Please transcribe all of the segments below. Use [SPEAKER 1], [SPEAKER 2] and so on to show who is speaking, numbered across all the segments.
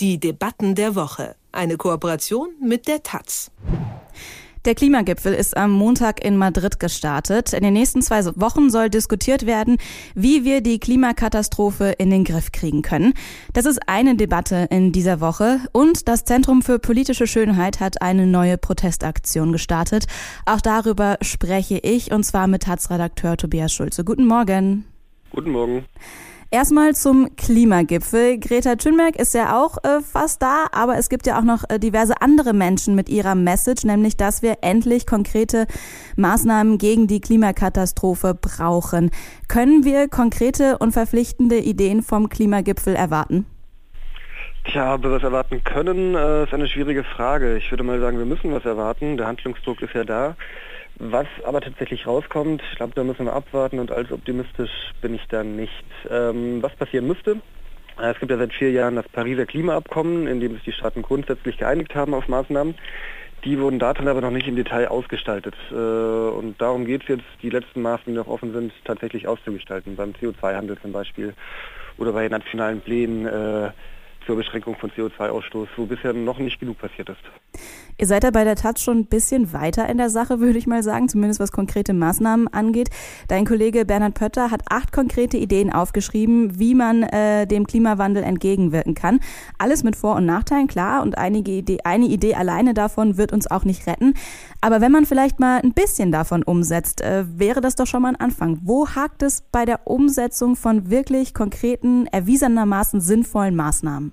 [SPEAKER 1] Die Debatten der Woche. Eine Kooperation mit der Taz.
[SPEAKER 2] Der Klimagipfel ist am Montag in Madrid gestartet. In den nächsten zwei Wochen soll diskutiert werden, wie wir die Klimakatastrophe in den Griff kriegen können. Das ist eine Debatte in dieser Woche. Und das Zentrum für politische Schönheit hat eine neue Protestaktion gestartet. Auch darüber spreche ich, und zwar mit Taz-Redakteur Tobias Schulze. Guten Morgen.
[SPEAKER 3] Guten Morgen.
[SPEAKER 2] Erstmal zum Klimagipfel. Greta Thunberg ist ja auch äh, fast da, aber es gibt ja auch noch äh, diverse andere Menschen mit ihrer Message, nämlich dass wir endlich konkrete Maßnahmen gegen die Klimakatastrophe brauchen. Können wir konkrete und verpflichtende Ideen vom Klimagipfel erwarten?
[SPEAKER 3] Tja, ob wir was erwarten können, äh, ist eine schwierige Frage. Ich würde mal sagen, wir müssen was erwarten. Der Handlungsdruck ist ja da. Was aber tatsächlich rauskommt, ich glaube, da müssen wir abwarten und als optimistisch bin ich da nicht. Ähm, was passieren müsste? Äh, es gibt ja seit vier Jahren das Pariser Klimaabkommen, in dem sich die Staaten grundsätzlich geeinigt haben auf Maßnahmen. Die wurden darin aber noch nicht im Detail ausgestaltet. Äh, und darum geht es jetzt, die letzten Maßnahmen, die noch offen sind, tatsächlich auszugestalten. Beim CO2-Handel zum Beispiel oder bei nationalen Plänen äh, zur Beschränkung von CO2-Ausstoß, wo bisher noch nicht genug passiert ist.
[SPEAKER 2] Ihr seid ja bei der Taz schon ein bisschen weiter in der Sache, würde ich mal sagen, zumindest was konkrete Maßnahmen angeht. Dein Kollege Bernhard Pötter hat acht konkrete Ideen aufgeschrieben, wie man äh, dem Klimawandel entgegenwirken kann. Alles mit Vor- und Nachteilen, klar, und einige Idee, eine Idee alleine davon wird uns auch nicht retten. Aber wenn man vielleicht mal ein bisschen davon umsetzt, äh, wäre das doch schon mal ein Anfang. Wo hakt es bei der Umsetzung von wirklich konkreten, erwiesenermaßen sinnvollen Maßnahmen?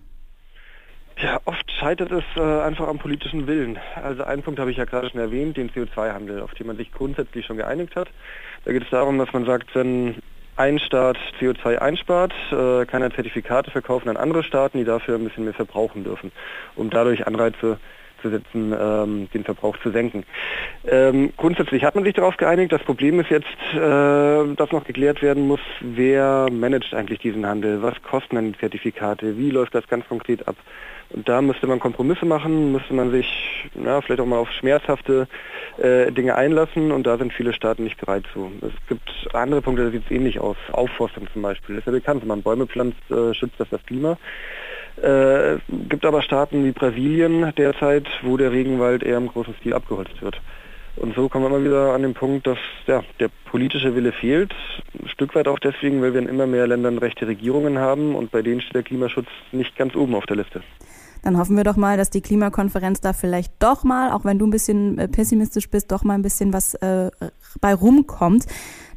[SPEAKER 3] Ja, oft scheitert es äh, einfach am politischen Willen. Also einen Punkt habe ich ja gerade schon erwähnt, den CO2-Handel, auf den man sich grundsätzlich schon geeinigt hat. Da geht es darum, dass man sagt, wenn ein Staat CO2 einspart, äh, kann er Zertifikate verkaufen an andere Staaten, die dafür ein bisschen mehr verbrauchen dürfen, um dadurch Anreize setzen, ähm, den Verbrauch zu senken. Ähm, grundsätzlich hat man sich darauf geeinigt. Das Problem ist jetzt, äh, dass noch geklärt werden muss, wer managt eigentlich diesen Handel, was kosten die Zertifikate, wie läuft das ganz konkret ab. Und da müsste man Kompromisse machen, müsste man sich ja, vielleicht auch mal auf schmerzhafte äh, Dinge einlassen und da sind viele Staaten nicht bereit zu. Es gibt andere Punkte, da sieht es ähnlich aus. Aufforstung zum Beispiel. Das ist ja bekannt, wenn man Bäume pflanzt, äh, schützt das das Klima. Äh, gibt aber Staaten wie Brasilien derzeit, wo der Regenwald eher im großen Stil abgeholzt wird. Und so kommen wir immer wieder an den Punkt, dass ja, der politische Wille fehlt. Ein Stück weit auch deswegen, weil wir in immer mehr Ländern rechte Regierungen haben und bei denen steht der Klimaschutz nicht ganz oben auf der Liste.
[SPEAKER 2] Dann hoffen wir doch mal, dass die Klimakonferenz da vielleicht doch mal, auch wenn du ein bisschen äh, pessimistisch bist, doch mal ein bisschen was äh, bei rumkommt.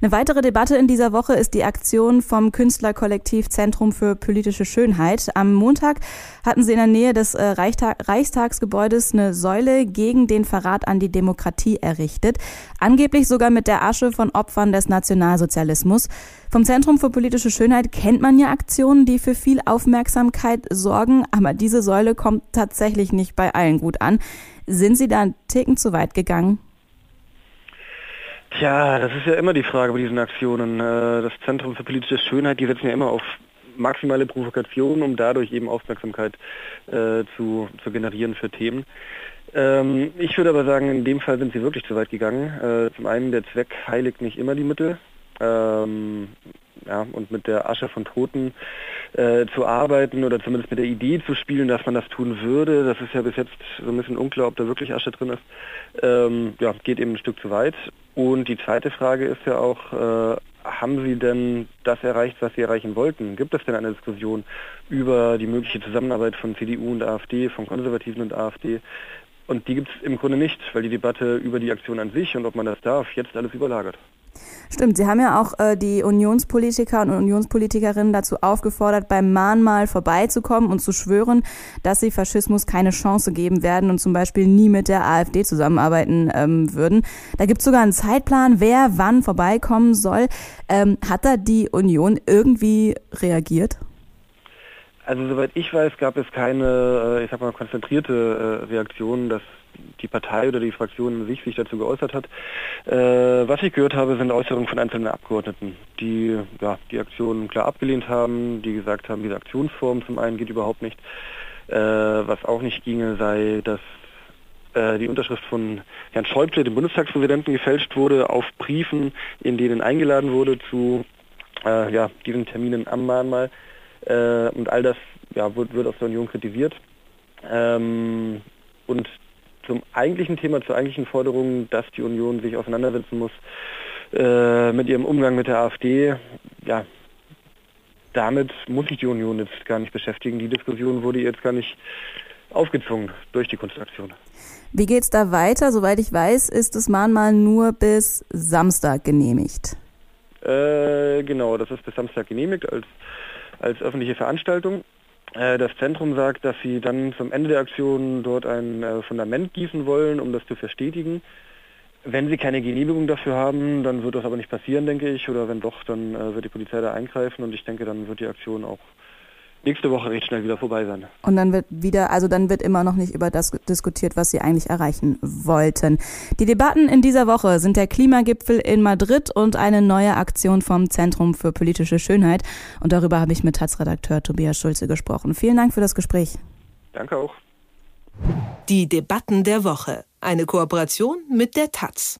[SPEAKER 2] Eine weitere Debatte in dieser Woche ist die Aktion vom Künstlerkollektiv Zentrum für politische Schönheit. Am Montag hatten sie in der Nähe des äh, Reichstagsgebäudes eine Säule gegen den Verrat an die Demokratie errichtet. Angeblich sogar mit der Asche von Opfern des Nationalsozialismus. Vom Zentrum für politische Schönheit kennt man ja Aktionen, die für viel Aufmerksamkeit sorgen, aber diese Säule kommt tatsächlich nicht bei allen gut an. Sind Sie da einen Ticken zu weit gegangen?
[SPEAKER 3] Tja, das ist ja immer die Frage bei diesen Aktionen. Äh, das Zentrum für politische Schönheit, die setzen ja immer auf maximale Provokation, um dadurch eben Aufmerksamkeit äh, zu, zu generieren für Themen. Ähm, ich würde aber sagen, in dem Fall sind sie wirklich zu weit gegangen. Äh, zum einen, der Zweck heiligt nicht immer die Mittel. Ähm, ja, und mit der Asche von Toten äh, zu arbeiten oder zumindest mit der Idee zu spielen, dass man das tun würde. Das ist ja bis jetzt so ein bisschen unklar, ob da wirklich Asche drin ist. Ähm, ja, geht eben ein Stück zu weit. Und die zweite Frage ist ja auch, äh, haben Sie denn das erreicht, was Sie erreichen wollten? Gibt es denn eine Diskussion über die mögliche Zusammenarbeit von CDU und AfD, von Konservativen und AfD? Und die gibt es im Grunde nicht, weil die Debatte über die Aktion an sich und ob man das darf, jetzt alles überlagert.
[SPEAKER 2] Stimmt, Sie haben ja auch äh, die Unionspolitiker und Unionspolitikerinnen dazu aufgefordert, beim Mahnmal vorbeizukommen und zu schwören, dass sie Faschismus keine Chance geben werden und zum Beispiel nie mit der AfD zusammenarbeiten ähm, würden. Da gibt es sogar einen Zeitplan, wer wann vorbeikommen soll. Ähm, hat da die Union irgendwie reagiert?
[SPEAKER 3] Also soweit ich weiß, gab es keine, äh, ich sag mal, konzentrierte äh, Reaktion, dass die Partei oder die Fraktion sich, sich dazu geäußert hat. Äh, was ich gehört habe, sind Äußerungen von einzelnen Abgeordneten, die ja, die Aktion klar abgelehnt haben, die gesagt haben, diese Aktionsform zum einen geht überhaupt nicht. Äh, was auch nicht ginge, sei, dass äh, die Unterschrift von Herrn Schäuble, dem Bundestagspräsidenten, gefälscht wurde auf Briefen, in denen eingeladen wurde zu äh, ja, diesen Terminen am Mahnmal. Äh, und all das ja, wird, wird aus der Union kritisiert. Ähm, und zum eigentlichen Thema, zur eigentlichen Forderung, dass die Union sich auseinandersetzen muss äh, mit ihrem Umgang mit der AfD, ja, damit muss sich die Union jetzt gar nicht beschäftigen. Die Diskussion wurde jetzt gar nicht aufgezwungen durch die Kunstaktion.
[SPEAKER 2] Wie geht es da weiter? Soweit ich weiß, ist das Mahnmal nur bis Samstag genehmigt.
[SPEAKER 3] Äh, genau, das ist bis Samstag genehmigt als, als öffentliche Veranstaltung. Äh, das Zentrum sagt, dass sie dann zum Ende der Aktion dort ein äh, Fundament gießen wollen, um das zu verstetigen. Wenn sie keine Genehmigung dafür haben, dann wird das aber nicht passieren, denke ich. Oder wenn doch, dann äh, wird die Polizei da eingreifen und ich denke, dann wird die Aktion auch nächste Woche recht schnell wieder vorbei sein.
[SPEAKER 2] Und dann wird wieder, also dann wird immer noch nicht über das diskutiert, was Sie eigentlich erreichen wollten. Die Debatten in dieser Woche sind der Klimagipfel in Madrid und eine neue Aktion vom Zentrum für politische Schönheit. Und darüber habe ich mit Taz-Redakteur Tobias Schulze gesprochen. Vielen Dank für das Gespräch.
[SPEAKER 3] Danke auch.
[SPEAKER 1] Die Debatten der Woche. Eine Kooperation mit der Taz.